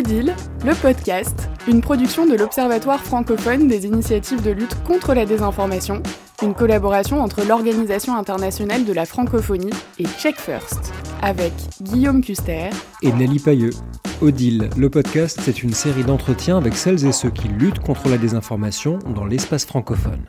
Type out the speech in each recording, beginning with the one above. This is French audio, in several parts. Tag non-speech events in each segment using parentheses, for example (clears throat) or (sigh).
Odile, le podcast, une production de l'Observatoire francophone des initiatives de lutte contre la désinformation, une collaboration entre l'Organisation internationale de la francophonie et Check First, avec Guillaume Custer et Nelly Pailleux. Odile, le podcast, c'est une série d'entretiens avec celles et ceux qui luttent contre la désinformation dans l'espace francophone.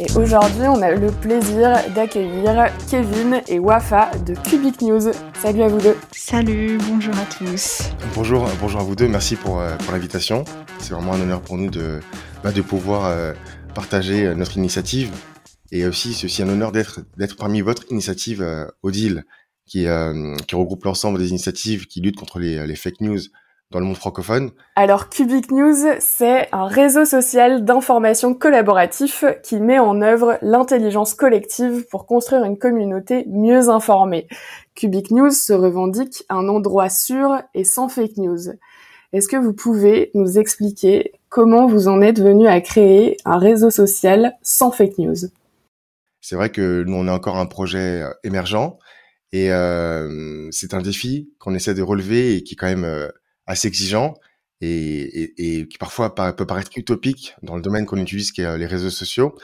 Et aujourd'hui, on a le plaisir d'accueillir Kevin et Wafa de Cubic News. Salut à vous deux. Salut, bonjour à tous. Bonjour, bonjour à vous deux, merci pour, euh, pour l'invitation. C'est vraiment un honneur pour nous de, bah, de pouvoir euh, partager euh, notre initiative. Et aussi, c'est aussi un honneur d'être d'être parmi votre initiative Odile, qui, qui regroupe l'ensemble des initiatives qui luttent contre les, les fake news dans le monde francophone. Alors Cubic News, c'est un réseau social d'information collaboratif qui met en œuvre l'intelligence collective pour construire une communauté mieux informée. Cubic News se revendique un endroit sûr et sans fake news. Est-ce que vous pouvez nous expliquer comment vous en êtes venu à créer un réseau social sans fake news? C'est vrai que nous, on est encore un projet euh, émergent et euh, c'est un défi qu'on essaie de relever et qui est quand même euh, assez exigeant et, qui parfois peut paraître utopique dans le domaine qu'on utilise, qui est euh, les réseaux sociaux.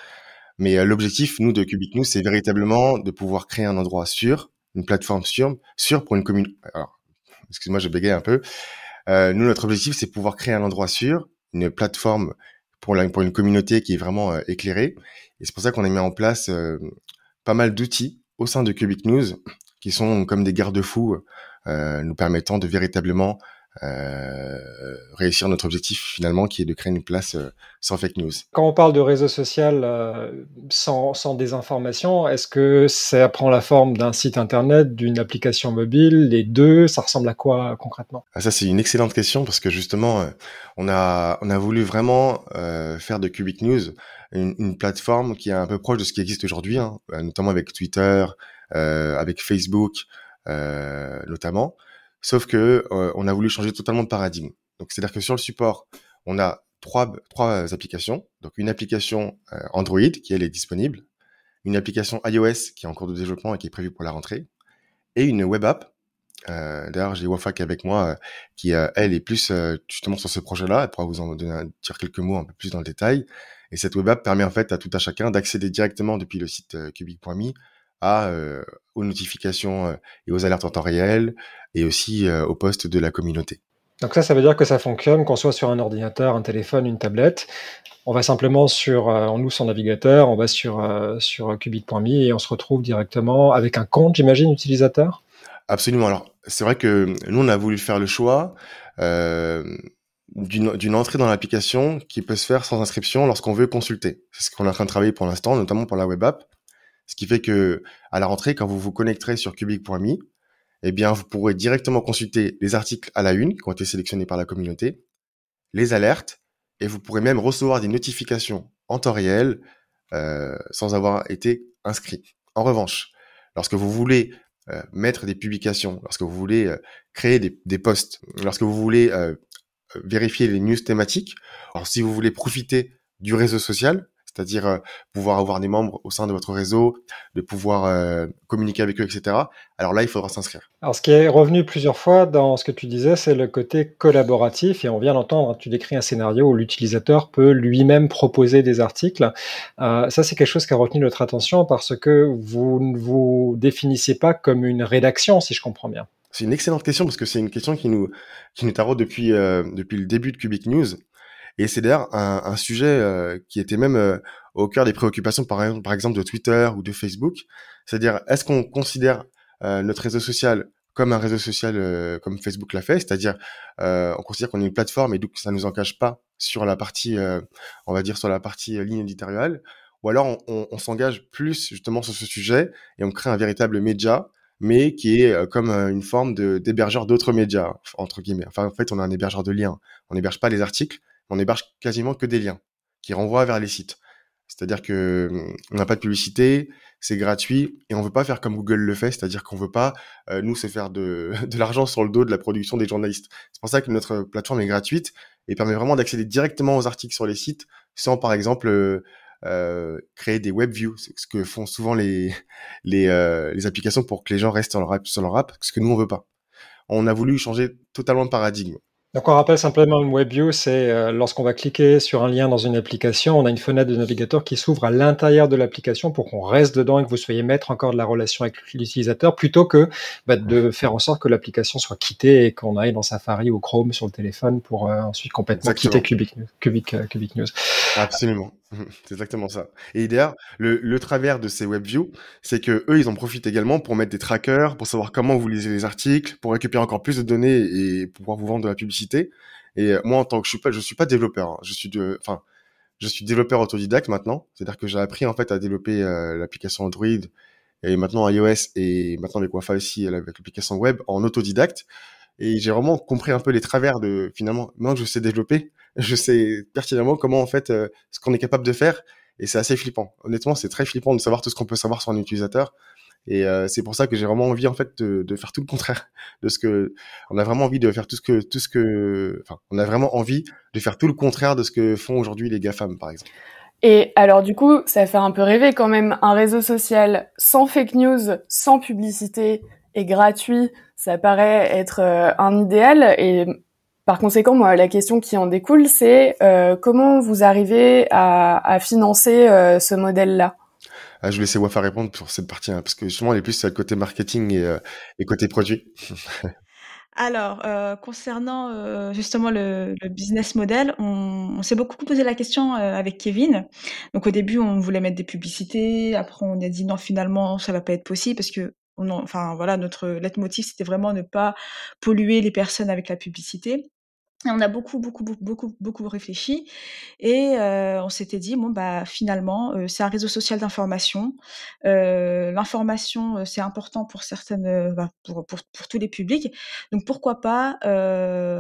Mais euh, l'objectif, nous, de Cubic News, c'est véritablement de pouvoir créer un endroit sûr, une plateforme sûre, sûre pour une commune. Alors, excuse-moi, je bégaye un peu. Euh, nous, notre objectif, c'est pouvoir créer un endroit sûr, une plateforme pour, la, pour une communauté qui est vraiment éclairée. Et c'est pour ça qu'on a mis en place pas mal d'outils au sein de Cubic News qui sont comme des garde-fous nous permettant de véritablement euh, réussir notre objectif finalement qui est de créer une place euh, sans fake news. Quand on parle de réseau social euh, sans, sans, désinformation, est-ce que ça prend la forme d'un site internet, d'une application mobile, les deux Ça ressemble à quoi concrètement? Ah, Ça c'est une excellente question parce que justement on a on a voulu vraiment faire de Cubic News une, une, plateforme qui est un peu proche de ce qui existe aujourd'hui, hein, notamment avec Twitter, avec Facebook notamment Sauf que euh, on a voulu changer totalement de paradigme. Donc c'est-à-dire que sur le support, on a trois, applications. Donc une application euh, Android qui elle est disponible, une application iOS qui est en cours de développement et qui est prévue pour la rentrée, et une web app. Euh, D'ailleurs, j'ai Wafak avec moi, qui elle est plus justement sur ce projet-là. Elle pourra vous en donner, dire quelques mots un peu plus dans le détail. Et cette web app permet en fait à tout à chacun d'accéder directement depuis le site cubic.me à aux notifications et aux alertes en temps réel, et aussi euh, au poste de la communauté. Donc ça, ça veut dire que ça fonctionne, qu'on soit sur un ordinateur, un téléphone, une tablette. On va simplement sur, euh, on ouvre son navigateur, on va sur, euh, sur qubit.me et on se retrouve directement avec un compte, j'imagine, utilisateur? Absolument. Alors, c'est vrai que nous, on a voulu faire le choix euh, d'une entrée dans l'application qui peut se faire sans inscription lorsqu'on veut consulter. C'est ce qu'on est en train de travailler pour l'instant, notamment pour la web app. Ce qui fait que à la rentrée, quand vous vous connecterez sur cubic.me, eh bien, vous pourrez directement consulter les articles à la une qui ont été sélectionnés par la communauté, les alertes, et vous pourrez même recevoir des notifications en temps réel euh, sans avoir été inscrit. En revanche, lorsque vous voulez euh, mettre des publications, lorsque vous voulez euh, créer des, des, posts, lorsque vous voulez vérifier les news thématiques, alors si vous voulez profiter du réseau social, c'est-à-dire euh, pouvoir avoir des membres au sein de votre réseau, de pouvoir euh, communiquer avec eux, etc. Alors là, il faudra s'inscrire. Alors ce qui est revenu plusieurs fois dans ce que tu disais, c'est le côté collaboratif, et on vient d'entendre, tu décris un scénario où l'utilisateur peut lui-même proposer des articles. Euh, ça, c'est quelque chose qui a retenu notre attention parce que vous ne vous définissez pas comme une rédaction, si je comprends bien. C'est une excellente question parce que c'est une question qui nous qui nous taraude depuis depuis le début de Cubic News. Et c'est d'ailleurs un, sujet euh, qui était même euh, au cœur des préoccupations, par exemple, de Twitter ou de Facebook. C'est-à-dire, est-ce qu'on considère euh, notre réseau social comme un réseau social comme Facebook l'a fait, c'est-à-dire on considère qu'on est une plateforme et donc ça nous engage pas sur la partie, on va dire sur la partie ligne éditoriale, ou alors on, s'engage plus justement sur ce sujet et on crée un véritable média mais qui est comme une forme d'hébergeur d'autres médias entre guillemets. Enfin en fait on a un hébergeur de liens. On n'héberge pas les articles, on héberge quasiment que des liens qui renvoient vers les sites. C'est-à-dire que hum, on n'a pas de publicité, c'est gratuit et on veut pas faire comme Google le fait, c'est-à-dire qu'on veut pas euh, nous se faire de, (laughs) de l'argent sur le dos de la production des journalistes. C'est pour ça que notre plateforme est gratuite et permet vraiment d'accéder directement aux articles sur les sites sans par exemple euh, euh, créer des web views, ce que font souvent les (laughs) les, euh, les applications pour que les gens restent sur leur app, sur leur app, ce que nous on veut pas. On a voulu changer totalement de paradigme. Donc on rappelle simplement une WebView, c'est euh, lorsqu'on va cliquer sur un lien dans une application, on a une fenêtre de navigateur qui s'ouvre à l'intérieur de l'application pour qu'on reste dedans et que vous soyez maître encore de la relation avec l'utilisateur, plutôt que bah, de faire en sorte que l'application soit quittée et qu'on aille dans Safari ou Chrome sur le téléphone pour euh, ensuite complètement quitter Cubic, Cubic, euh, Cubic News. Absolument. C'est exactement ça. Et d'ailleurs, le, travers de ces WebViews, c'est que eux, ils en profitent également pour mettre des trackers, pour savoir comment vous lisez les articles, pour récupérer encore plus de données et pouvoir vous vendre de la publicité. Et euh, moi, en tant que je suis pas, suis pas développeur. Hein. Je suis enfin, je suis développeur autodidacte maintenant. C'est-à-dire que j'ai appris en fait à développer euh, l'application Android et maintenant iOS et maintenant avec Wi-Fi aussi avec l'application web en autodidacte. Et j'ai vraiment compris un peu les travers de finalement, moi je sais développer, je sais pertinemment comment en fait euh, ce qu'on est capable de faire et c'est assez flippant. Honnêtement, c'est très flippant de savoir tout ce qu'on peut savoir sur un utilisateur et euh, c'est pour ça que j'ai vraiment envie en fait de, de, faire tout le contraire (laughs) de ce que on a vraiment envie de faire tout ce que tout ce que enfin on a vraiment envie de faire tout le contraire de ce que font aujourd'hui les GAFAM par exemple. Et alors du coup, ça fait un peu rêver quand même un réseau social sans fake news, sans publicité et gratuit, ça paraît être euh, un idéal et par conséquent, moi, la question qui en découle, c'est euh, comment vous arrivez à, à financer euh, ce modèle-là? Ah, Je vais laisser Wafa répondre pour cette partie, hein, parce que justement, elle est plus le côté marketing et, euh, et côté produit. (laughs) Alors, euh, concernant euh, justement le, le, business model, on, on s'est beaucoup posé la question avec Kevin. Donc au début, on voulait mettre des publicités. Après, on a dit non, finalement, ça va pas être possible parce que on, enfin voilà, notre leitmotiv, c'était vraiment ne pas polluer les personnes avec la publicité on a beaucoup, beaucoup, beaucoup, beaucoup, réfléchi et euh, on s'était dit bon bah finalement euh, c'est un réseau social d'information. Euh, l'information c'est important pour certaines, bah, pour, pour, pour, tous les publics. Donc pourquoi pas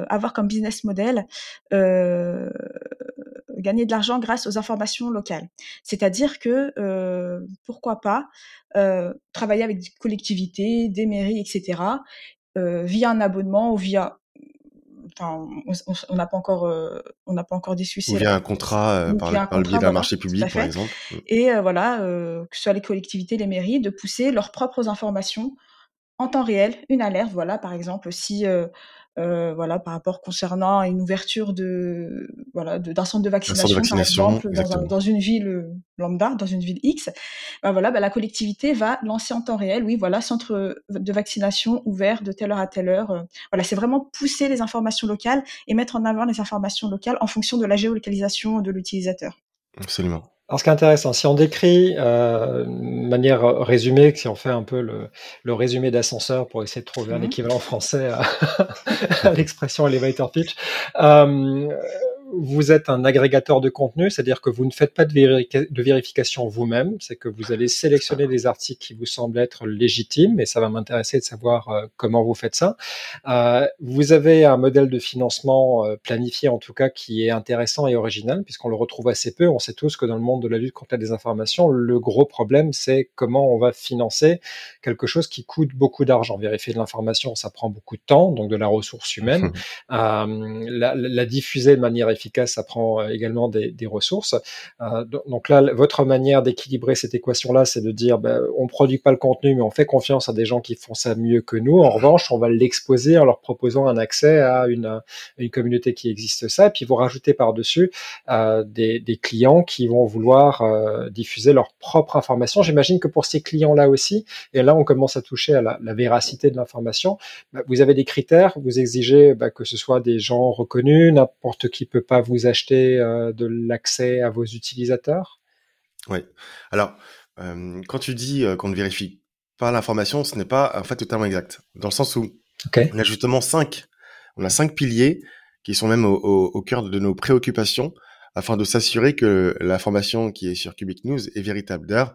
avoir comme business model gagner de l'argent grâce aux informations locales. C'est-à-dire que pourquoi pas travailler avec des collectivités, des mairies, etc. via un abonnement ou via enfin, on n'a pas encore, euh, on n'a pas encore discuté. Ou via un contrat euh, par, le biais d'un marché public, par exemple. Mm. Et euh, voilà, que ce soit les collectivités, les mairies, de pousser leurs propres informations en temps réel, une alerte, voilà, par exemple, si euh, voilà, par rapport concernant une ouverture de voilà d'un centre de vaccination, par exemple, dans, une ville euh, lambda, dans une ville X, ben voilà, ben la collectivité va lancer en temps réel, oui, voilà, centre de vaccination ouvert de telle heure à telle heure. Euh. Voilà, c'est vraiment pousser les informations locales et mettre en avant les informations locales en fonction de la géolocalisation de l'utilisateur. Absolument. Alors, ce qui est intéressant, si on décrit euh, de manière résumée, si on fait un peu le, le résumé d'ascenseur pour essayer de trouver un mmh équivalent français à, (laughs) à l'expression elevator pitch, euh, vous êtes un agrégateur de contenu, c'est-à-dire que vous ne faites pas de, de vérification vous-même, c'est que vous allez sélectionner des articles qui vous semblent être légitimes, et ça va m'intéresser de savoir euh, comment vous faites ça. Euh, vous avez un modèle de financement euh, planifié, en tout cas, qui est intéressant et original, puisqu'on le retrouve assez peu. On sait tous que dans le monde de la lutte contre la désinformation, le gros problème, c'est comment on va financer quelque chose qui coûte beaucoup d'argent. Vérifier de l'information, ça prend beaucoup de temps, donc de la ressource humaine. la, la diffuser de manière efficace, ça prend euh, également des, ressources. Euh, donc là, votre manière d'équilibrer cette équation-là, c'est de dire, ben, on produit pas le contenu, mais on fait confiance à des gens qui font ça mieux que nous. En revanche, on va l'exposer en leur proposant un accès à une, communauté qui existe ça, et puis vous rajoutez par-dessus euh, des, clients qui vont vouloir diffuser leur propre information. J'imagine que pour ces clients-là aussi, et là on commence à toucher à la, véracité de l'information, ben, vous avez des critères, vous exigez ben, que ce soit des gens reconnus, n'importe qui peut pas vous acheter euh, de l'accès à vos utilisateurs? Oui. Alors, euh, quand tu dis euh, qu'on ne vérifie pas l'information, ce n'est pas en fait totalement exact. Dans le sens où on a justement cinq, on a cinq piliers qui sont même au, cœur de nos préoccupations afin de s'assurer que l'information qui est sur Cubic News est véritable. D'ailleurs,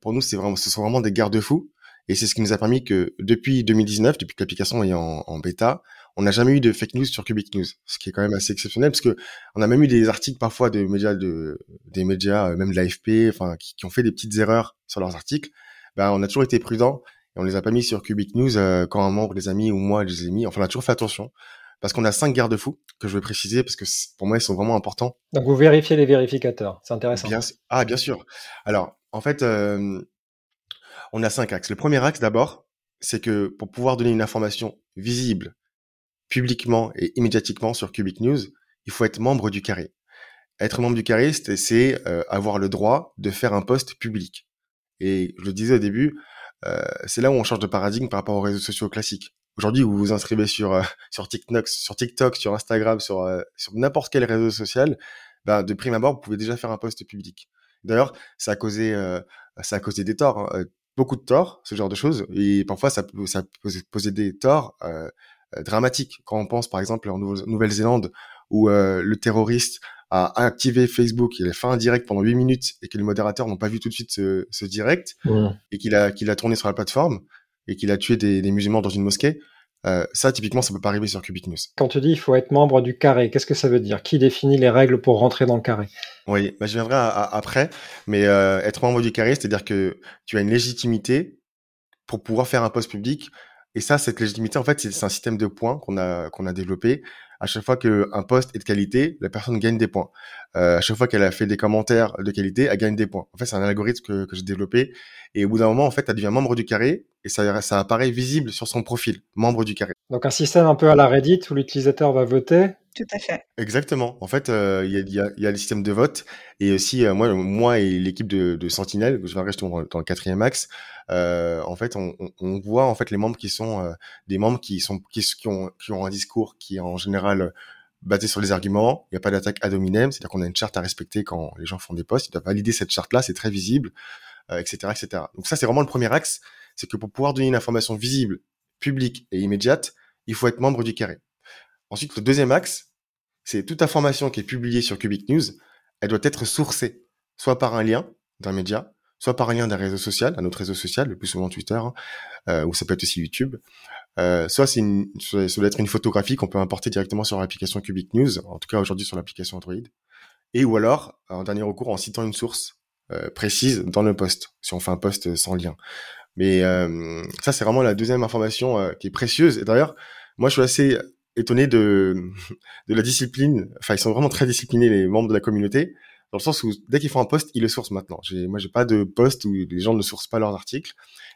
pour nous, c'est vraiment, ce sont vraiment des garde-fous et c'est ce qui nous a permis que depuis 2019, depuis que l'application est en bêta, on n'a jamais eu de fake news sur Cubic News, ce qui est quand même assez exceptionnel parce que on a même eu des articles parfois de médias de des médias euh, même de l'AFP, enfin qui, qui, ont fait des petites erreurs sur leurs articles. Ben on a toujours été prudent et on les a pas mis sur Cubic News euh, quand un membre des amis ou moi je les ai mis. Enfin on a toujours fait attention parce qu'on a cinq garde-fous que je vais préciser parce que pour moi ils sont vraiment importants. Donc vous vérifiez les vérificateurs, c'est intéressant. ah bien sûr. Alors en fait, euh, on a cinq axes. Le premier axe d'abord, c'est que pour pouvoir donner une information visible, publiquement et immédiatiquement sur Cubic News, il faut être membre du carré. Être membre du carré, c'est euh, avoir le droit de faire un post public. Et je le disais au début, euh, c'est là où on change de paradigme par rapport aux réseaux sociaux classiques. Aujourd'hui, vous vous inscrivez sur euh, (laughs) sur TikTok, sur Instagram, sur n'importe quel réseau social, ben, de prime abord, vous pouvez déjà faire un post public. D'ailleurs, ça a causé ça a causé des torts, hein, beaucoup de torts, ce genre de choses, et parfois ça peut des torts dramatiques. Quand on pense par exemple en Nouvelle-Zélande où le terroriste a activé Facebook, il a fait un direct pendant 8 minutes et que les modérateurs n'ont pas vu tout de suite ce, ce direct et qu'il a qu'il a tourné sur la plateforme, et qu'il a tué des, des, musulmans dans une mosquée, euh, ça, typiquement, ça peut pas arriver sur Cubic News. Quand tu dis il faut être membre du carré, qu'est-ce que ça veut dire? Qui définit les règles pour rentrer dans le carré? Oui, bah, je viendrai après, mais euh, être membre du carré, c'est-à-dire que tu as une légitimité pour pouvoir faire un poste public. Et ça, cette légitimité, en fait, c'est un système de points qu'on a qu'on a développé à chaque fois qu'un poste est de qualité, la personne gagne des points. Euh, à chaque fois qu'elle a fait des commentaires de qualité, elle gagne des points. En fait, c'est un algorithme que, que j'ai développé. Et au bout d'un moment, en fait, elle devient membre du carré et ça, ça apparaît visible sur son profil, membre du carré. Donc un système un peu à la Reddit où l'utilisateur va voter tout à fait. Exactement. En fait, euh, il y, a, y, le système de vote et aussi euh, moi, et l'équipe de, de Sentinelle, je vais rester dans, dans le quatrième axe. Euh, en fait, on, voit en fait les membres qui sont des membres qui sont qui, ont qui ont un discours qui est en général basé sur les arguments. Il n'y a pas d'attaque ad hominem, c'est-à-dire qu'on a une charte à respecter quand les gens font des posts. Ils doivent valider cette charte-là, c'est très visible, etc., etc. Donc ça, c'est vraiment le premier axe, c'est que pour pouvoir donner une information visible, publique et immédiate, il faut être membre du carré. Ensuite, le deuxième axe, c'est toute information qui est publiée sur Cubic News, elle doit être sourcée, soit par un lien d'un média, soit par un lien d'un réseau social, un autre réseau social, le plus souvent Twitter, hein, euh, ou ça peut être aussi YouTube. Euh, soit c'est ça doit être une photographie qu'on peut importer directement sur l'application Cubic News, en tout cas aujourd'hui sur l'application Android, et ou alors en dernier recours en citant une source euh, précise dans le post, si on fait un post sans lien. Mais ça c'est vraiment la deuxième information qui est précieuse. Et d'ailleurs, moi je suis assez étonné de, de la discipline. Enfin, ils sont vraiment très disciplinés, les membres de la communauté, dans le sens où dès qu'ils font un post, ils le sourcent maintenant. J'ai, moi, j'ai pas de post où les gens ne sourcent pas leurs articles.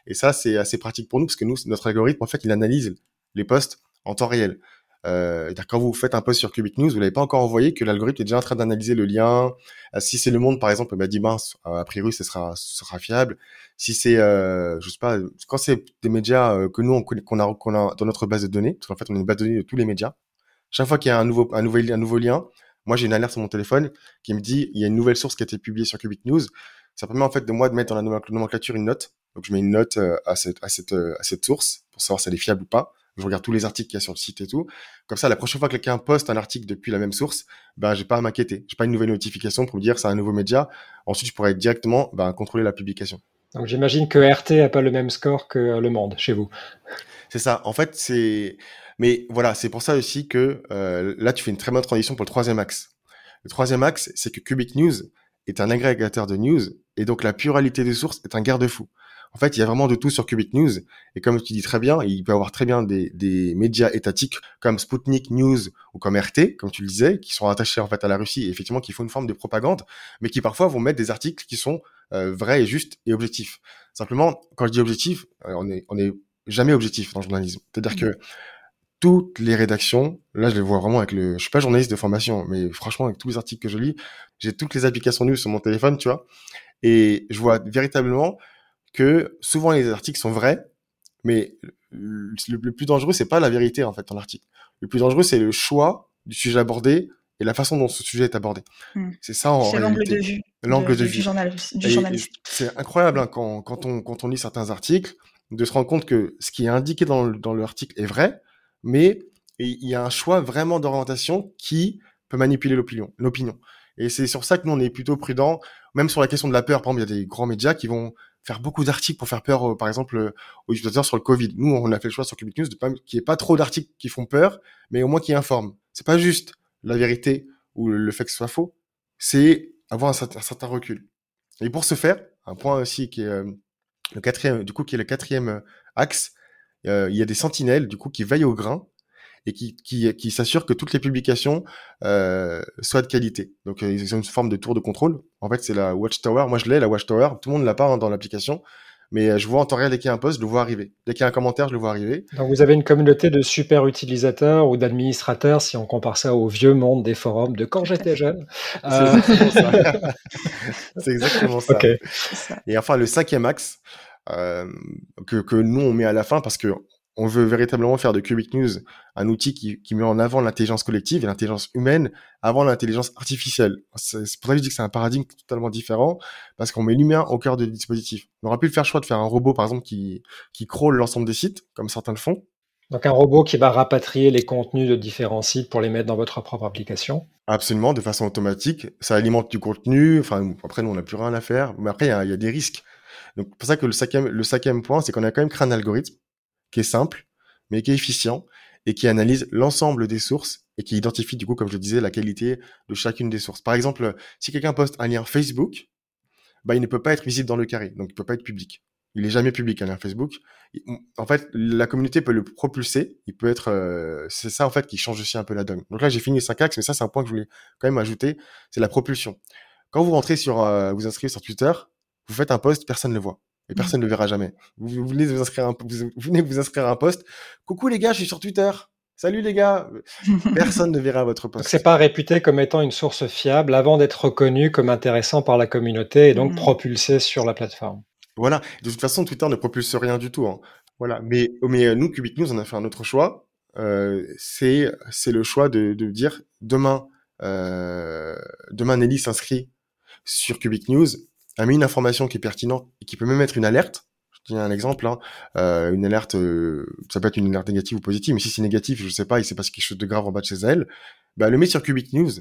Et ça, c'est assez pratique pour nous, parce que nous, notre algorithme, en fait, il analyse les posts en temps réel. Euh, quand vous faites un post sur Cubic News, vous l'avez pas encore envoyé, que l'algorithme est déjà en train d'analyser le lien. Euh, si c'est Le Monde, par exemple, bah, dit mince, a priori, ce sera, fiable. Si c'est, euh, je sais pas, quand c'est des médias euh, que nous on a, qu'on a dans notre base de données, parce qu'en fait on a une base de données de tous les médias. Chaque fois qu'il y a un nouveau, lien, moi j'ai une alerte sur mon téléphone qui me dit il y a une nouvelle source qui a été publiée sur Cubic News. Ça permet en fait de moi de mettre dans la nomenclature une note. Donc je mets une note euh, à cette source pour savoir si elle est fiable ou pas je regarde tous les articles qu'il y a sur le site et tout. Comme ça, la prochaine fois que quelqu'un poste un article depuis la même source, ben, j'ai pas à m'inquiéter. J'ai pas une nouvelle notification pour me dire c'est un nouveau média. Ensuite, je pourrais directement ben, contrôler la publication. Donc j'imagine que RT a pas le même score que Le Monde chez vous. C'est ça. En fait, c'est. Mais voilà, c'est pour ça aussi que euh, là, tu fais une très bonne transition pour le troisième axe. Le troisième axe, c'est que Cubic News est un agrégateur de news et donc la pluralité des sources est un garde-fou. En fait, il y a vraiment de tout sur Cubic News. Et comme tu dis très bien, il peut y avoir très bien des, des médias étatiques comme Sputnik News ou comme RT, comme tu le disais, qui sont attachés en fait à la Russie et effectivement qui font une forme de propagande, mais qui parfois vont mettre des articles qui sont euh, vrais et justes et objectifs. Simplement, quand je dis objectif, euh, on est, on est jamais objectif dans le journalisme. C'est-à-dire mmh. que toutes les rédactions, là je les vois vraiment avec le, je suis pas journaliste de formation, mais franchement avec tous les articles que je lis, j'ai toutes les applications news sur mon téléphone, tu vois, et je vois véritablement que souvent les articles sont vrais, mais le, plus dangereux, c'est pas la vérité en fait dans l'article. Le plus dangereux, c'est le choix du sujet abordé et la façon dont ce sujet est abordé. Hmm. C'est ça en C'est l'angle de vue. L'angle de, vue. Du, journaliste. C'est incroyable hein, quand, quand, on, quand on lit certains articles de se rendre compte que ce qui est indiqué dans, dans l'article est vrai, mais il y a un choix vraiment d'orientation qui peut manipuler l'opinion. L'opinion. Et c'est sur ça que nous on est plutôt prudent, même sur la question de la peur. Par exemple, il y a des grands médias qui vont faire beaucoup d'articles pour faire peur, euh, par exemple, euh, aux utilisateurs sur le Covid. Nous, on a fait le choix sur Cubic News de pas qu'il n'y ait pas trop d'articles qui font peur, mais au moins qui informent. C'est pas juste la vérité ou le fait que ce soit faux, c'est avoir un certain, recul. Et pour ce faire, un point aussi qui est euh, le quatrième, du coup, qui est le quatrième axe, il y a des sentinelles, du coup, qui veillent au grain et qui, qui, qui s'assure que toutes les publications euh, soient de qualité. Donc euh, ils ont une forme de tour de contrôle. En fait, c'est la Watchtower. Moi, je l'ai, la Watchtower. Tout le monde l'a pas hein, dans l'application. Mais euh, je vois en temps réel dès qu'il y a un post, je le vois arriver. Dès qu'il y a un commentaire, je le vois arriver. Donc vous avez une communauté de super utilisateurs ou d'administrateurs, si on compare ça au vieux monde des forums de quand j'étais jeune. C'est exactement ça. (laughs) c'est exactement ça. Okay. Et enfin, le cinquième axe euh, que, que nous on met à la fin parce que on veut véritablement faire de Cubic News un outil qui, qui met en avant l'intelligence collective et l'intelligence humaine avant l'intelligence artificielle. C'est pour ça que je dis que c'est un paradigme totalement différent parce qu'on met l'humain au cœur du dispositif. On aurait pu le faire choix de faire un robot, par exemple, qui, qui crawl l'ensemble des sites, comme certains le font. Donc un robot qui va rapatrier les contenus de différents sites pour les mettre dans votre propre application. Absolument, de façon automatique. Ça alimente du contenu. Enfin, après, nous, on n'a plus rien à faire. Mais après, il y a, y a, des risques. Donc, c'est pour ça que le cinquième, le cinquième point, c'est qu'on a quand même créé un algorithme qui est simple, mais qui est efficient et qui analyse l'ensemble des sources et qui identifie du coup, comme je le disais, la qualité de chacune des sources. Par exemple, si quelqu'un poste un lien Facebook, bah, il ne peut pas être visible dans le carré, donc il peut pas être public. Il est jamais public un lien Facebook. En fait, la communauté peut le propulser. Il peut être, euh, c'est ça en fait qui change aussi un peu la donne. Donc là, j'ai fini les cinq axes, mais ça c'est un point que je voulais quand même ajouter, c'est la propulsion. Quand vous rentrez sur, euh, vous inscrivez sur Twitter, vous faites un post, personne ne le voit et personne ne le verra jamais. Vous, venez vous inscrire un, vous, venez vous inscrire à un post. Coucou les gars, je suis sur Twitter. Salut les gars. (laughs) Personne ne verra votre post. C'est pas réputé comme étant une source fiable avant d'être reconnu comme intéressant par la communauté et donc mmh. propulsé sur la plateforme. Voilà. De toute façon, Twitter ne propulse rien du tout. Hein. Voilà. Mais, mais euh, nous, Cubic News, on a fait un autre choix. Euh, c'est c'est le choix de, de dire demain euh, demain Nelly s'inscrit sur Cubic News a mis une information qui est pertinente et qui peut même être une alerte. Je tiens un exemple, hein. euh, une alerte, euh, ça peut être une alerte négative ou positive, mais si c'est négatif, je sais pas, il s'est passé quelque chose de grave en bas de chez elle, bah, le met sur Cubic News,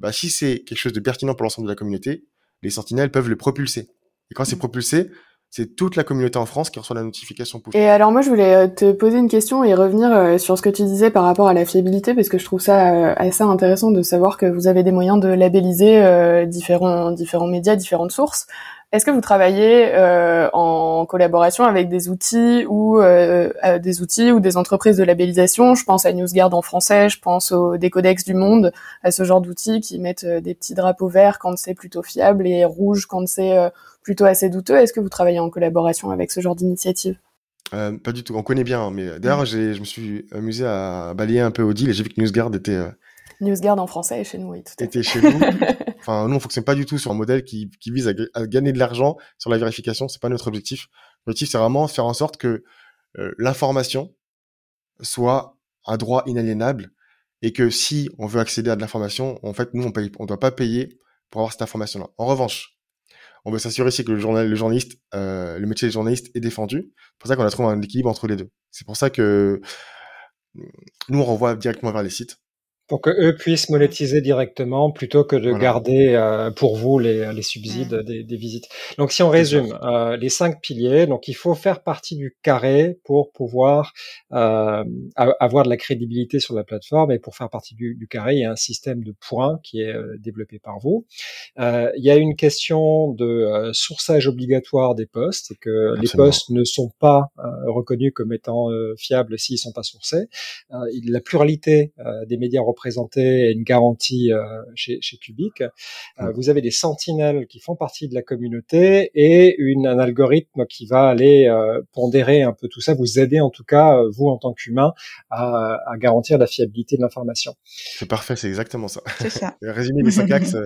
bah, si c'est quelque chose de pertinent pour l'ensemble de la communauté, les sentinelles peuvent le propulser. Et quand c'est mmh. propulsé, c'est toute la communauté en France qui reçoit la notification. Et alors moi je voulais euh, te poser une question et revenir sur ce que tu disais par rapport à la fiabilité parce que je trouve ça assez intéressant de savoir que vous avez des moyens de labelliser différents médias, différentes sources. Est-ce que vous travaillez euh, en collaboration avec des outils ou euh, des outils ou des entreprises de labellisation? Je pense à NewsGuard en français, je pense au Décodex du Monde, à ce genre d'outils qui mettent euh, des petits drapeaux verts quand c'est plutôt fiable et rouges quand c'est plutôt assez douteux. Est-ce que vous travaillez en collaboration avec ce genre d'initiative? Pas du tout. On connaît bien, hein, mais d'ailleurs, je me suis amusé à balayer un peu Odile et j'ai vu que NewsGuard était NewsGuard en français est chez nous, oui, tout fait. chez nous. (laughs) enfin, nous, on fonctionne pas du tout sur un modèle qui, qui vise à, gagner de l'argent sur la vérification. C'est pas notre objectif. L'objectif, c'est vraiment faire en sorte que euh, l'information soit un droit inaliénable et que si on veut accéder à de l'information, en fait, nous, on paye, on doit pas payer pour avoir cette information-là. En revanche, on veut s'assurer aussi que le, journal, le journaliste, euh, le métier de journaliste est défendu. C'est pour ça qu'on a trouvé un équilibre entre les deux. C'est pour ça que nous, on renvoie directement vers les sites pour que eux puissent monétiser directement plutôt que de garder euh, pour vous les, les subsides mmh. des, des, visites. Donc si on résume euh, les cinq piliers, donc il faut faire partie du carré pour pouvoir euh, avoir de la crédibilité sur la plateforme et pour faire partie du, du carré, il y a un système de points qui est euh, développé par vous. Euh, il y a une question de sourçage obligatoire des postes et que les postes ne sont pas reconnus comme étant fiables s'ils sont pas sourcés. la pluralité des médias présenter une garantie euh, chez, chez Cubic. Euh. Vous avez des sentinelles qui font partie de la communauté et une, un algorithme qui va aller euh, pondérer un peu tout ça, vous aider en tout cas, vous en tant qu'humain, à, à, garantir la fiabilité de l'information. C'est parfait, c'est exactement ça. C'est ça. (laughs) Résumé des cinq (laughs) axes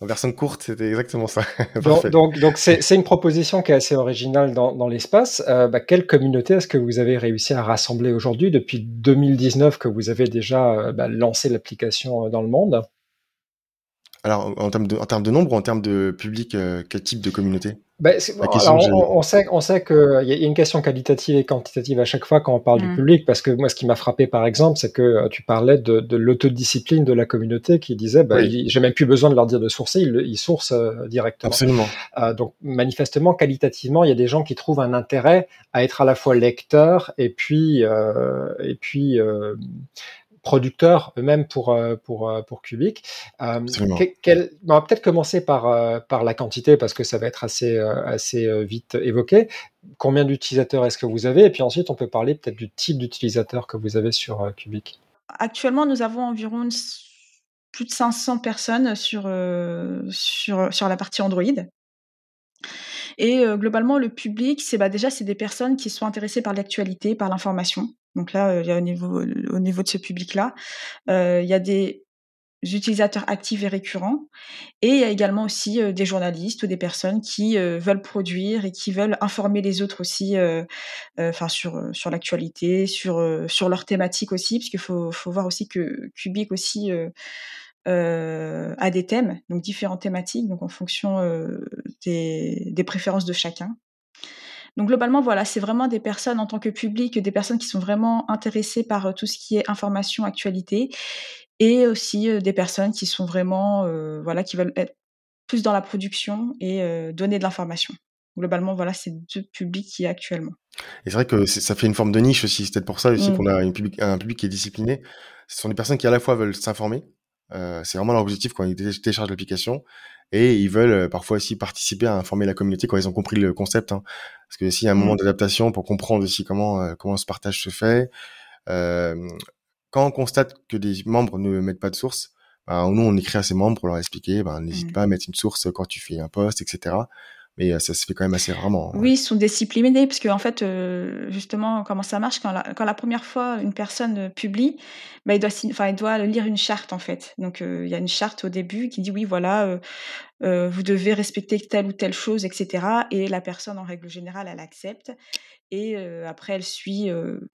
en version courte, c'était exactement ça. (laughs) donc, donc, donc c'est une proposition qui est assez originale dans, dans l'espace. Euh, bah, quelle communauté est-ce que vous avez réussi à rassembler aujourd'hui depuis 2019 que vous avez déjà bah, lancé l'application euh, dans le monde Alors, en termes, de, en termes de nombre ou en termes de public, euh, quel type de communauté? Ben, on, sait, on sait qu'il y a une question qualitative et quantitative à chaque fois quand on parle du mm. public, parce que moi, ce qui m'a frappé, par exemple, c'est que euh, tu parlais de, de l'autodiscipline de la communauté qui disait, bah, j'ai même plus besoin de leur dire de sourcer, ils, ils sourcent directement. Absolument. donc, manifestement, qualitativement, il y a des gens qui trouvent un intérêt à être à la fois lecteur et puis, et puis producteurs eux-mêmes pour euh, pour euh, pour Cubic. Euh, on va peut-être commencer par par la quantité parce que ça va être assez assez vite évoqué. Combien d'utilisateurs est-ce que vous avez? Et puis ensuite, on peut parler peut-être du type d'utilisateur que vous avez sur Cubic. actuellement, nous avons environ plus de 500 personnes sur, sur, sur la partie Android. Et globalement, le public, c'est bah, déjà c'est des personnes qui sont intéressées par l'actualité, par l'information. Donc là, a au niveau au niveau de ce public-là, il y a des utilisateurs actifs et récurrents, et il y a également aussi des journalistes ou des personnes qui veulent produire et qui veulent informer les autres aussi, sur l'actualité, sur sur leur thématique aussi, puisqu'il faut faut voir aussi que Cubic aussi à des thèmes, donc différentes thématiques, donc en fonction des, préférences de chacun. Donc globalement, voilà, c'est vraiment des personnes en tant que public, des personnes qui sont vraiment intéressées par euh, tout ce qui est information, actualité, et aussi euh, des personnes qui sont vraiment, euh, voilà, qui veulent être plus dans la production et donner de l'information. Globalement, voilà, c'est deux publics qui est actuellement. Et c'est vrai que ça fait une forme de niche aussi. C'est peut-être pour ça aussi mmh. qu'on a une public, un public qui est discipliné. Ce sont des personnes qui à la fois veulent s'informer, euh, c'est vraiment leur objectif quand ils téléchargent l'application et ils veulent euh, parfois aussi participer à informer la communauté quand ils ont compris le concept. Hein. Parce que s'il y a un moment mmh. d'adaptation pour comprendre aussi comment euh, comment ce partage se fait, euh, quand on constate que des membres ne mettent pas de source, ben, nous on écrit à ces membres pour leur expliquer, ben, n'hésite mmh. pas à mettre une source quand tu fais un post, etc mais euh, ça se fait quand même assez rarement. Oui, ils sont disciplinés parce que en fait, euh, justement, comment ça marche quand la, première fois une personne euh, publie, bah, il doit lire une charte en fait. Donc il y a une charte au début qui dit oui, voilà, vous devez respecter telle ou telle chose, etc. Et la personne, en règle générale, elle accepte. Et après, elle suit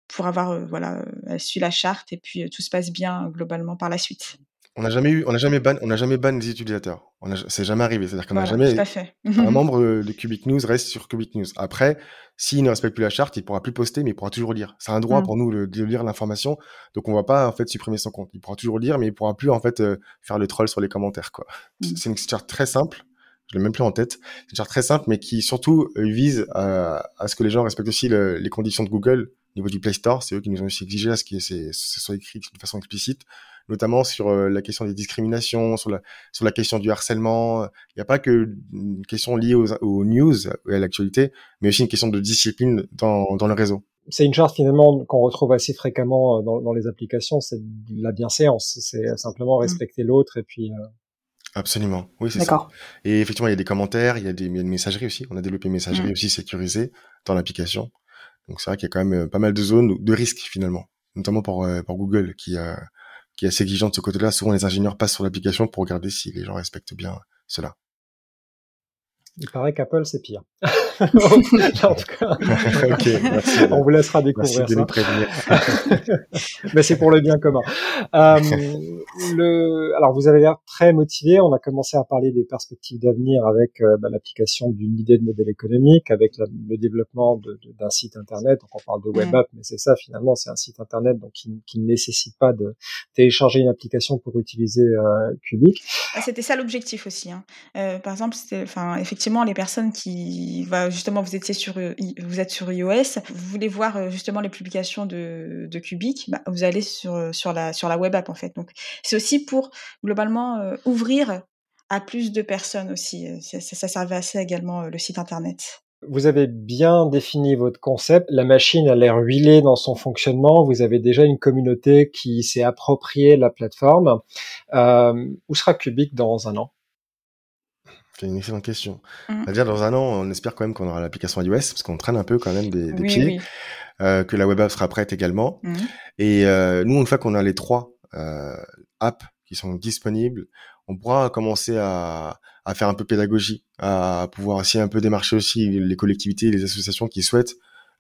pour avoir, voilà, elle suit la charte et puis tout se passe bien globalement par la suite. On n'a jamais eu, on n'a jamais ban, on n'a jamais ban les utilisateurs. On a, c'est jamais arrivé. C'est-à-dire qu'on n'a jamais. (laughs) Un membre de Cubic News reste sur Cubic News. Après, s'il ne respecte plus la charte, il pourra plus poster, mais il pourra toujours lire. C'est un droit mm. pour nous de lire l'information. Donc on va pas en fait supprimer son compte. Il pourra toujours lire, mais il pourra plus en fait euh, faire le troll sur les commentaires. Quoi. Mm. C'est une charte très simple. Je l'ai même plus en tête. C'est une charte très simple, mais qui surtout euh, vise à, à, ce que les gens respectent aussi les conditions de Google au niveau du Play Store. C'est eux qui nous ont aussi exigé à ce que ce soit écrit de façon explicite notamment sur euh, la question des discriminations, sur la, sur la question du harcèlement. Il n'y a pas que une question liée aux, aux news et à l'actualité, mais aussi une question de discipline dans, dans le réseau. C'est une charte finalement qu'on retrouve assez fréquemment euh, dans, dans les applications, c'est la bienséance, c'est simplement mmh. respecter l'autre et puis... Euh... Absolument, oui c'est ça. Et effectivement, il y a des commentaires, il y a des, il y a une messagerie aussi. On a développé une messagerie mmh. aussi sécurisée dans l'application. Donc c'est vrai qu'il y a quand même pas mal de zones de risque finalement, notamment pour, pour Google qui a qui est assez exigeant de ce côté-là. Souvent, les ingénieurs passent sur l'application pour regarder si les gens respectent bien cela. Il paraît qu'Apple, c'est pire. (laughs) (laughs) en tout cas, (laughs) on vous laissera découvrir ça. Mais c'est pour le bien commun. Euh, le... Alors, vous avez l'air très motivé. On a commencé à parler des perspectives d'avenir avec euh, bah, l'application d'une idée de modèle économique, avec le développement d'un site internet. Donc, on parle de web app, mais c'est ça finalement, c'est un site internet donc qui, qui, ne nécessite pas de télécharger une application pour utiliser euh, Cubic. Ah, c'était ça l'objectif aussi. Hein. Euh, par exemple, enfin, effectivement, les personnes qui justement vous étiez sur euh, vous êtes sur iOS, vous voulez voir euh, justement les publications de, de Cubic, bah, vous allez sur euh, sur la sur la web app en fait. Donc c'est aussi pour globalement ouvrir à plus de personnes aussi. Ça, ça servait assez également le site internet. Vous avez bien défini votre concept. La machine a l'air huilée dans son fonctionnement. Vous avez déjà une communauté qui s'est appropriée la plateforme. Où sera Cubic dans un an? C'est une excellente question. Mmh. À dire dans un an, on espère quand même qu'on aura l'application iOS parce qu'on traîne un peu quand même des, des pieds, Euh, que la web app sera prête également. Mmh. Et euh, nous, une fois qu'on a les trois euh, apps qui sont disponibles, on pourra commencer à, à, faire un peu pédagogie, à pouvoir aussi un peu démarcher aussi les collectivités, les associations qui souhaitent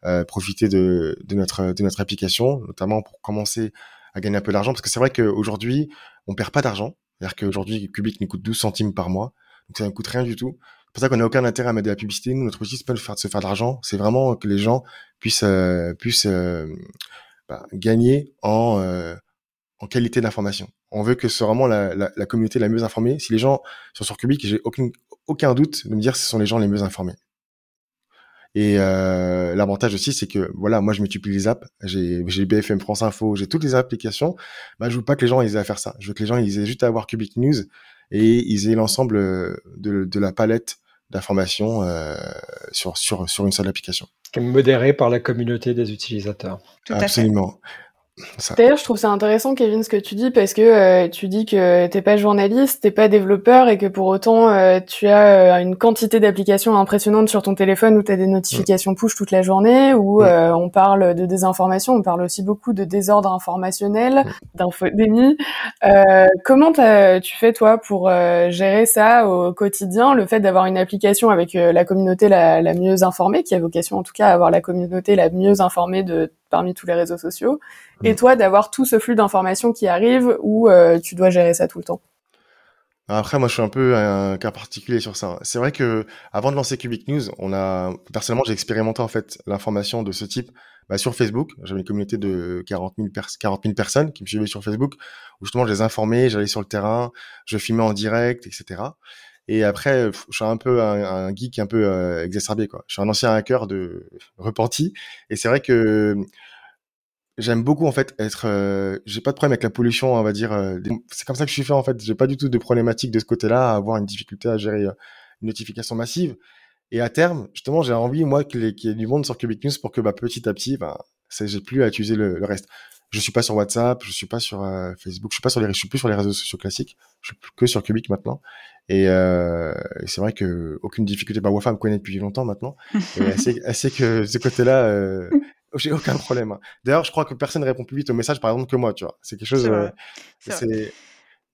euh, profiter de, de, notre de notre application, notamment pour commencer à gagner un peu d'argent, parce que c'est vrai qu'aujourd'hui, on perd pas d'argent. C'est-à-dire qu'aujourd'hui, Cubic nous coûte 12 centimes par mois. Donc ça ne coûte rien du tout. C'est pour ça qu'on n'a aucun intérêt à mettre de la publicité. Nous, notre objectif, c'est pas de se faire de l'argent. C'est vraiment que les gens puissent, euh, puissent euh, bah, gagner en, euh, en qualité d'information. On veut que ce soit vraiment la, la, la, communauté la mieux informée. Si les gens sont sur Cubic, j'ai aucun, aucun doute de me dire que ce sont les gens les mieux informés. Et euh, l'avantage aussi, c'est que voilà, moi je multiplie les apps, j'ai BFM France Info, j'ai toutes les applications. Bah, je veux pas que les gens aient à faire ça. Je veux que les gens aient juste à avoir Cubic News et ils aient l'ensemble euh, de, de, la palette d'informations euh, sur, sur, sur une seule application. Modérée par la communauté des utilisateurs. Tout Absolument. D'ailleurs, je trouve ça intéressant, Kevin, ce que tu dis, parce que euh, tu dis que t'es pas journaliste, t'es pas développeur, et que pour autant, euh, tu as euh, une quantité d'applications impressionnantes sur ton téléphone où tu as des notifications push toute la journée, où on parle de désinformation, on parle aussi beaucoup de désordre informationnel, d'infodémie. comment tu fais, toi, pour gérer ça au quotidien, le fait d'avoir une application avec la communauté la, la mieux informée, qui a vocation en tout cas à avoir la communauté la mieux informée de parmi tous les réseaux sociaux, et mm. toi d'avoir tout ce flux d'informations qui arrive où euh, tu dois gérer ça tout le temps. Après, moi, je suis un peu un cas particulier sur ça. C'est vrai que avant de lancer Cubic News, on a personnellement, j'ai expérimenté en fait l'information de ce type bah, sur Facebook. J'avais une communauté de 40 000, 40 000 personnes qui me suivaient sur Facebook, où justement je les informais, j'allais sur le terrain, je filmais en direct, etc. Et après, je suis un peu un, geek un peu euh, exacerbé quoi. Je suis un ancien hacker de repenti, et c'est vrai que j'aime beaucoup en fait être. Euh, j'ai pas de problème avec la pollution, on va dire. Euh, c'est comme ça que je suis fait en fait. J'ai pas du tout de problématique de ce côté-là, à avoir une difficulté à gérer une notification massive. Et à terme, justement, j'ai envie moi qu'il y, ait du monde sur Cubic News pour que bah, petit à petit, bah, j'ai plus à utiliser le, reste je suis pas sur WhatsApp, je suis pas sur euh, Facebook, je suis pas sur les, je suis plus sur les réseaux sociaux classiques, je suis que sur Cubic maintenant. Et, euh, c'est vrai que aucune difficulté. Bah, Wafa me connaît depuis longtemps maintenant, et elle sait, elle sait que ce côté-là, euh, j'ai aucun problème. D'ailleurs, je crois que personne répond plus vite aux messages, par exemple, que moi, tu vois. C'est quelque chose. Euh, c'est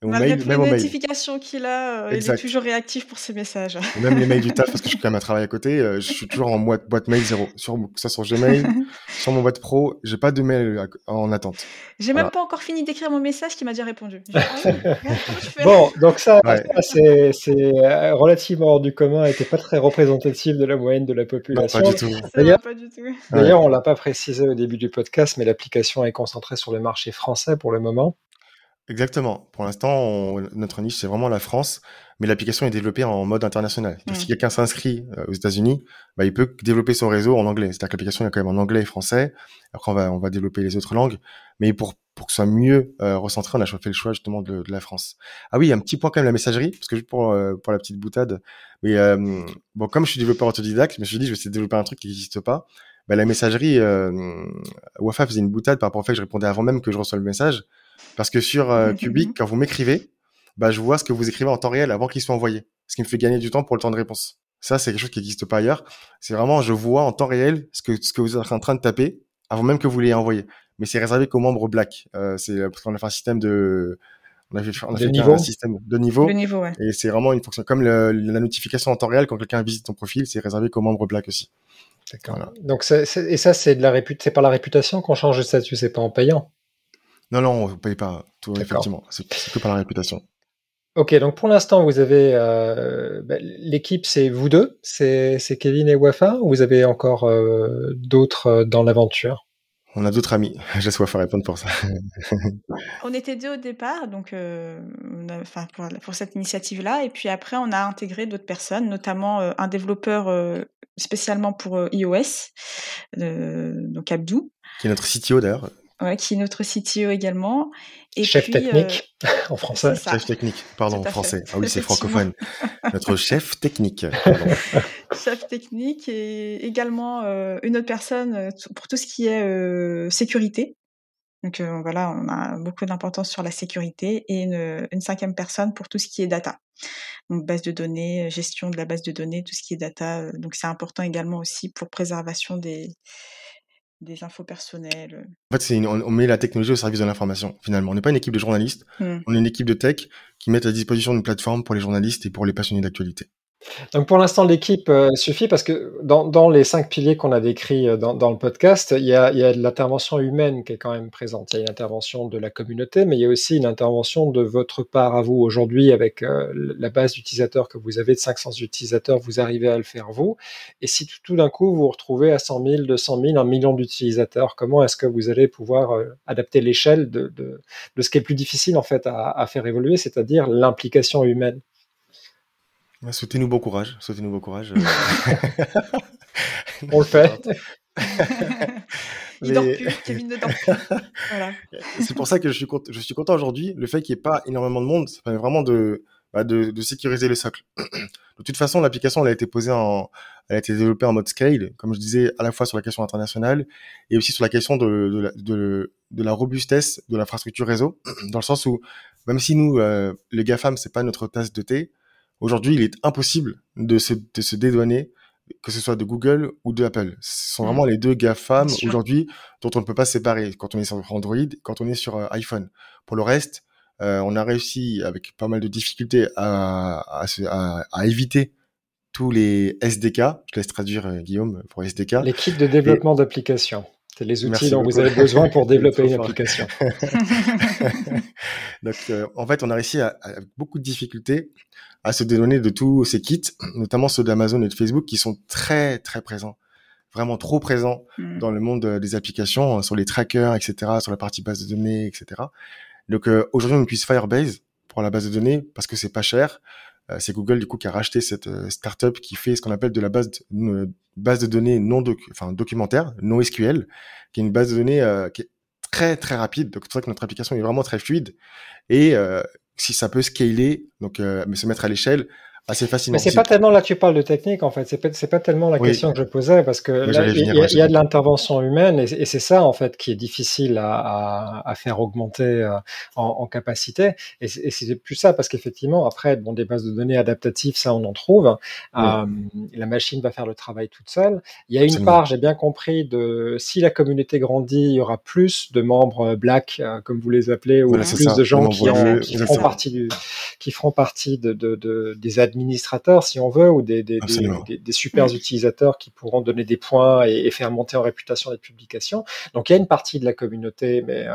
Malgré toutes les notifications qu'il a, euh, il est toujours réactif pour ses messages. même les mails du taf, parce que je suis quand même à (laughs) travailler à côté, euh, je suis toujours en boîte, boîte mail zéro. Sur, que ça sur Gmail, (laughs) sur mon boîte pro, j'ai pas de mail en attente. J'ai même pas encore fini d'écrire mon message qui m'a déjà répondu. (laughs) bon, donc ça, c'est euh, relativement hors du commun et pas très représentatif de la moyenne de la population. pas du tout. D'ailleurs, on l'a pas précisé au début du podcast, mais l'application est concentrée sur le marché français pour le moment. Exactement. Pour l'instant, notre niche, c'est vraiment la France, mais l'application est développée en mode international. Si mmh. quelqu'un s'inscrit euh, aux États-Unis, bah, il peut développer son réseau en anglais. C'est-à-dire que l'application est quand même en anglais et français. Après, on va, on va développer les autres langues. Mais pour, pour que ce soit mieux euh, recentré, on a fait le choix justement de, de, la France. Ah oui, un petit point quand même la messagerie, parce que pour, euh, pour la petite boutade. Mais euh, bon, comme je suis développeur autodidacte, je me suis dit, je vais essayer de développer un truc qui n'existe pas. Bah, la messagerie, euh, Wafa faisait une boutade par rapport au fait que je répondais avant même que je reçoive le message. Parce que sur euh, Cubic, quand vous m'écrivez, bah, je vois ce que vous écrivez en temps réel avant qu'il soit envoyé. Ce qui me fait gagner du temps pour le temps de réponse. Ça, c'est quelque chose qui n'existe pas ailleurs. C'est vraiment, je vois en temps réel ce que, ce que vous êtes en train de taper avant même que vous l'ayez envoyé. Mais c'est réservé qu'aux membres Black. Euh, c'est parce qu'on a fait un système de, on a fait, on a fait niveau. un système de niveau. De niveau ouais. Et c'est vraiment une fonction comme le, la notification en temps réel quand quelqu'un visite ton profil, c'est réservé qu'aux membres Black aussi. D'accord. Donc, et ça, c'est de la réput, c'est par la réputation qu'on change de statut, c'est pas en payant. Non, non, on ne paye pas tout, effectivement. C'est que par la réputation. Ok, donc pour l'instant, vous avez euh, bah, l'équipe, c'est vous deux, c'est Kevin et Wafa, ou vous avez encore euh, d'autres euh, dans l'aventure? On a d'autres amis. Je laisse Wafa répondre pour ça. (laughs) on était deux au départ, donc enfin pour, pour, cette initiative-là, et puis après, on a intégré d'autres personnes, notamment un développeur spécialement pour iOS, donc Abdou. Qui est notre CTO d'ailleurs. Ouais, qui est notre CTO également. Et chef technique euh, (laughs) en français. Chef technique, pardon, en français. Ah oui, c'est francophone. notre (laughs) chef technique. (laughs) chef technique et également euh, une autre personne euh, pour tout ce qui est euh, sécurité. Donc euh, voilà, on a beaucoup d'importance sur la sécurité et une, une, cinquième personne pour tout ce qui est data. Donc base de données, gestion de la base de données, tout ce qui est data. Donc c'est important également aussi pour préservation des, des infos personnelles. En fait, on, met la technologie au service de l'information, finalement. On n'est pas une équipe de journalistes, mmh. on est une équipe de tech qui met à disposition une plateforme pour les journalistes et pour les passionnés d'actualité. Donc pour l'instant, l'équipe euh, suffit parce que dans, les cinq piliers qu'on a décrits euh, dans, le podcast, il y a, l'intervention humaine qui est quand même présente. Il y a une intervention de la communauté, mais il y a aussi une intervention de votre part à vous aujourd'hui avec euh, la base d'utilisateurs que vous avez de 500 utilisateurs, vous arrivez à le faire vous. Et si tout, d'un coup vous vous retrouvez à 100 000, 200 000, un million d'utilisateurs, comment est-ce que vous allez pouvoir adapter l'échelle de, ce qui est plus difficile en fait à faire évoluer, c'est-à-dire l'implication humaine? Souhaitez-nous bon courage. Souhaitez-nous bon courage. Euh. (laughs) On le fait. (laughs) Il dort plus, Kevin ne dort plus. (laughs) Voilà. C'est pour ça que je suis content, je suis content aujourd'hui. Le fait qu'il n'y ait pas énormément de monde, ça permet vraiment de, bah, de, de, sécuriser le socle. (clears throat) de toute façon, l'application elle a été posée en, elle a été développée en mode scale, comme je disais, à la fois sur la question internationale et aussi sur la question de, de, la, de, de la robustesse de l'infrastructure réseau, (clears throat) dans le sens où même si nous, euh, les GAFAM, c'est pas notre tasse de thé, aujourd'hui, il est impossible de se, de se dédouaner que ce soit de Google ou de Apple. Ce sont vraiment mm. les deux GAFAM aujourd'hui dont on ne peut pas se séparer quand on est sur Android, quand on est sur euh, iPhone. Pour le reste, euh, on a réussi avec pas mal de difficultés à, à, à, éviter tous les SDK. Je laisse traduire euh, Guillaume pour SDK. Les kits de développement d'applications. C'est les outils dont vous avez besoin pour (laughs) développer une application. (laughs) Donc, en fait, on a réussi à, avec beaucoup de difficultés à se dédouaner de tous ces kits, notamment ceux d'Amazon et de Facebook, qui sont très très présents, vraiment trop présents mm. dans le monde des applications, sur les trackers, etc., sur la partie base de données, etc. Donc euh, aujourd'hui, on utilise Firebase pour la base de données parce que c'est pas cher. Euh, c'est Google du coup qui a racheté cette euh, startup qui fait ce qu'on appelle de la base de, base de données non enfin documentaire, non SQL, qui est une base de données qui est très très rapide. Donc c'est vrai que notre application est vraiment très fluide et si ça peut scaler, donc euh, se mettre à l'échelle assez facilement. Mais c'est pas tellement là tu parles de technique en fait, c'est pas, pas tellement la question que je posais parce que là il y, a de l'intervention humaine et, c'est ça en fait qui est difficile à, à, à faire augmenter euh, en, en, capacité. Et c'est plus ça parce qu'effectivement après bon des bases de données adaptatives ça on en trouve, euh, la machine va faire le travail toute seule. Il y a une part j'ai bien compris de si la communauté grandit il y aura plus de membres black euh, comme vous les appelez ou plus de gens qui, en, qui feront partie du qui feront partie de, de, de des admin administrateurs, si on veut, ou des, des, des, des super utilisateurs qui pourront donner des points et, faire monter en réputation les publications. Donc il y a une partie de la communauté, mais euh,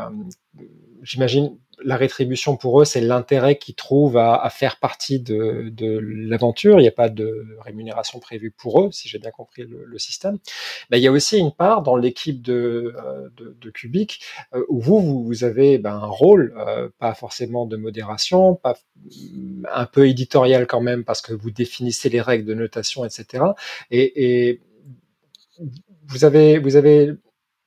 j'imagine la rétribution pour eux, c'est l'intérêt qu'ils trouvent à, à, faire partie de, de l'aventure. Il n'y a pas de rémunération prévue pour eux, si j'ai bien compris le, le système. Mais il y a aussi une part dans l'équipe de, euh, de, de, Cubic euh, où vous, vous avez ben, un rôle, euh, pas forcément de modération, pas un peu éditorial quand même, parce que vous définissez les règles de notation, etc. Et, et vous avez, vous avez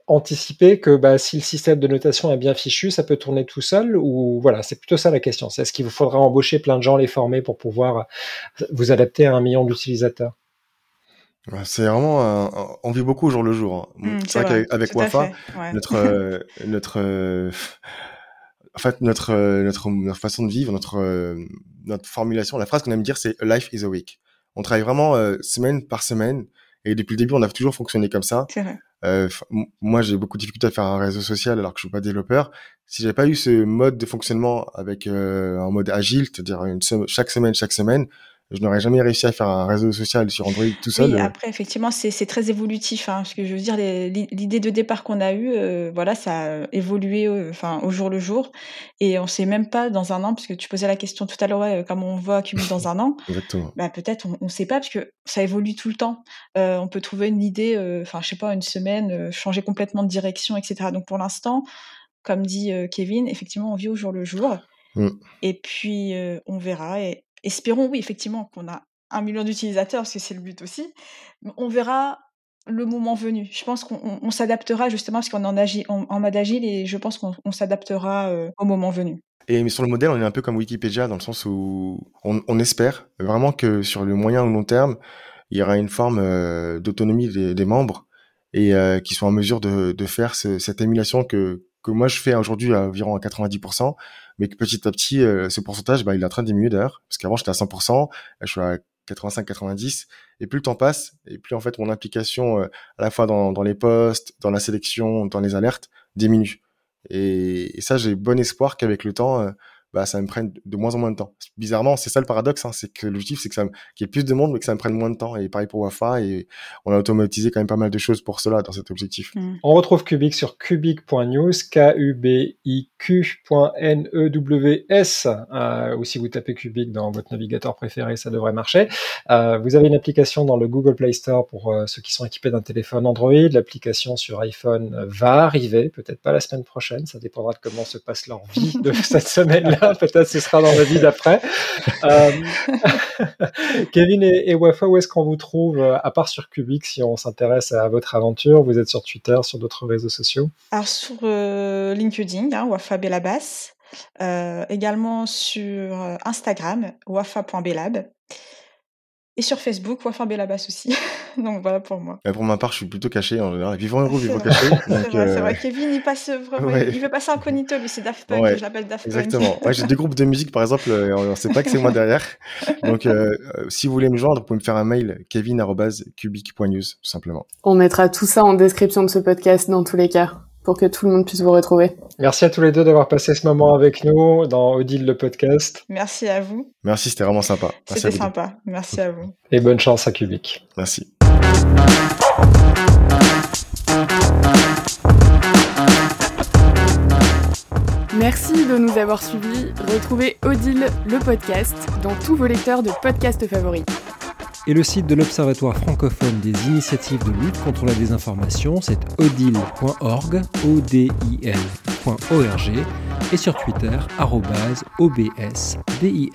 anticiper que bah, si le système de notation est bien fichu, ça peut tourner tout seul ou voilà, c'est plutôt ça la question. C'est est-ce qu'il vous faudra embaucher plein de gens, les former pour pouvoir vous adapter à un million d'utilisateurs? C'est vraiment, on vit beaucoup au jour le jour. Hein. Mmh, c'est vrai qu'avec Wafa, notre, euh, notre, euh, en fait, notre, euh, notre, notre, façon de vivre, notre, notre formulation, la phrase qu'on aime dire, c'est life is a week. On travaille vraiment semaine par semaine, et depuis le début, on a toujours fonctionné comme ça. C'est vrai. Euh, moi, j'ai beaucoup de difficultés à faire un réseau social alors que je suis pas développeur. Si j'avais pas eu ce mode de fonctionnement avec euh, un mode agile, c'est-à-dire une chaque semaine, chaque semaine, je n'aurais jamais réussi à faire un réseau social sur Android tout seul. Oui, euh. après, effectivement, c'est très évolutif. Hein, ce que je veux dire, l'idée de départ qu'on a eue, euh, voilà, ça a évolué euh, enfin, au jour le jour. Et on sait même pas dans un an, parce que tu posais la question tout à l'heure, ouais, comment on va accumuler dans un an. (laughs) Exactement. Bah, Peut-être, on ne sait pas, parce que ça évolue tout le temps. Euh, on peut trouver une idée, enfin, je sais pas, une semaine, changer complètement de direction, etc. Donc, pour l'instant, comme dit Kevin, effectivement, on vit au jour le jour. Mm. Et puis, on verra. Et espérons, oui, effectivement, qu'on a un million d'utilisateurs, parce que c'est le but aussi. On verra le moment venu. Je pense qu'on s'adaptera justement parce qu'on en, agi, en, mode agile et je pense qu'on s'adaptera euh, au moment venu. Et sur le modèle, on est un peu comme Wikipédia dans le sens où on, espère vraiment que sur le moyen ou long terme, il y aura une forme euh, d'autonomie des, membres et euh, qui sont en mesure de, de faire cette émulation que, que moi je fais aujourd'hui à environ à 90%, mais que petit à petit, euh, ce pourcentage, bah, il est en train de diminuer d'ailleurs, parce qu'avant j'étais à 100%, je suis à 85-90, et plus le temps passe, et plus en fait mon implication euh, à la fois dans, dans, les postes, dans la sélection, dans les alertes, diminue. Et, ça, j'ai bon espoir qu'avec le temps, euh, bah, ça me prenne de moins en moins de temps. Bizarrement, c'est ça le paradoxe, hein, c'est que l'objectif, c'est que ça, qu'il y ait plus de monde, mais que ça me prenne moins de temps. Et pareil pour Wafa, et on a automatisé quand même pas mal de choses pour cela dans cet objectif. Mm. On retrouve Cubic sur cubic.news, K-U-B-I-Q.N-E-W-S, euh, ou si vous tapez Cubic dans votre navigateur préféré, ça devrait marcher. Euh, vous avez une application dans le Google Play Store pour euh, ceux qui sont équipés d'un téléphone Android. L'application sur iPhone va arriver, peut-être pas la semaine prochaine, ça dépendra de comment se passe leur vie de (laughs) cette semaine-là. Peut-être ce sera dans la vie d'après. Euh, (laughs) Kevin et, Wafa, où est-ce qu'on vous trouve, euh, à part sur Cubic, si on s'intéresse à votre aventure? Vous êtes sur Twitter, sur d'autres réseaux sociaux? Alors sur euh, LinkedIn, hein, Wafa Belabas. également sur Instagram, wafa.belab. Et sur Facebook, Wafa Belabas aussi. (laughs) Donc voilà pour moi. pour ma part, je suis plutôt caché en général. Vivant héros, vivant caché. c'est vrai, c'est vrai. Kevin, il passe vraiment, il veut passer incognito, lui, c'est Daft Punk, je l'appelle Daft Punk. Exactement. Ouais, j'ai deux groupes de musique, par exemple, on ne sait pas que c'est moi derrière. Donc, euh, si vous voulez me joindre, vous pouvez me faire un mail, kevin.cubic.news, tout simplement. On mettra tout ça en description de ce podcast dans tous les cas pour que tout le monde puisse vous retrouver. Merci à tous les deux d'avoir passé ce moment avec nous dans Odile le podcast. Merci à vous. Merci, c'était vraiment sympa. C'était sympa. Merci à vous. Et bonne chance à Cubic. Merci. Merci de nous avoir suivis. Retrouvez Odile le podcast dans tous vos lecteurs de podcasts favoris et le site de l'Observatoire francophone des initiatives de lutte contre la désinformation, c'est odil.org, o d i l.org, et sur Twitter, obsdil.